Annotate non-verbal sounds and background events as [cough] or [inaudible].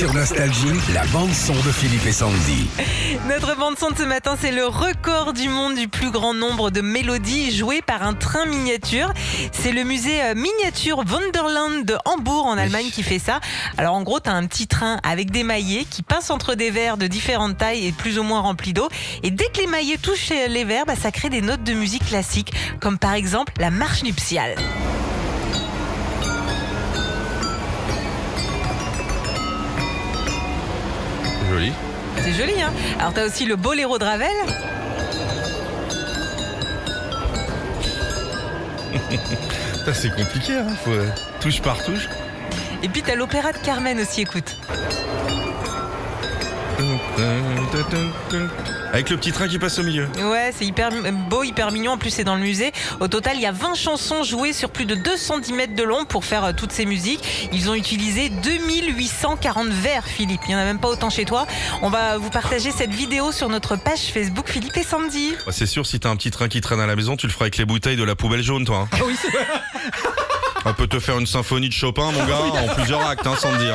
Sur Nostalgie, la bande-son de Philippe et Sandy. Notre bande son de ce matin, c'est le record du monde du plus grand nombre de mélodies jouées par un train miniature. C'est le musée euh, miniature Wonderland de Hambourg en Allemagne qui fait ça. Alors en gros, tu as un petit train avec des maillets qui passent entre des verres de différentes tailles et plus ou moins remplis d'eau. Et dès que les maillets touchent les verres, bah, ça crée des notes de musique classique, comme par exemple la marche nuptiale. Joli. C'est joli, hein Alors t'as aussi le boléro de Ravel. [laughs] C'est compliqué, hein. Faut euh, touche par touche. Et puis t'as l'opéra de Carmen aussi, écoute. Avec le petit train qui passe au milieu. Ouais, c'est hyper beau, hyper mignon. En plus, c'est dans le musée. Au total, il y a 20 chansons jouées sur plus de 210 mètres de long pour faire euh, toutes ces musiques. Ils ont utilisé 2840 verres, Philippe. Il n'y en a même pas autant chez toi. On va vous partager cette vidéo sur notre page Facebook Philippe et Sandy. Bah, c'est sûr, si t'as un petit train qui traîne à la maison, tu le feras avec les bouteilles de la poubelle jaune, toi. hein. Oui, On peut te faire une symphonie de Chopin, mon gars, en plusieurs actes, hein, te dire.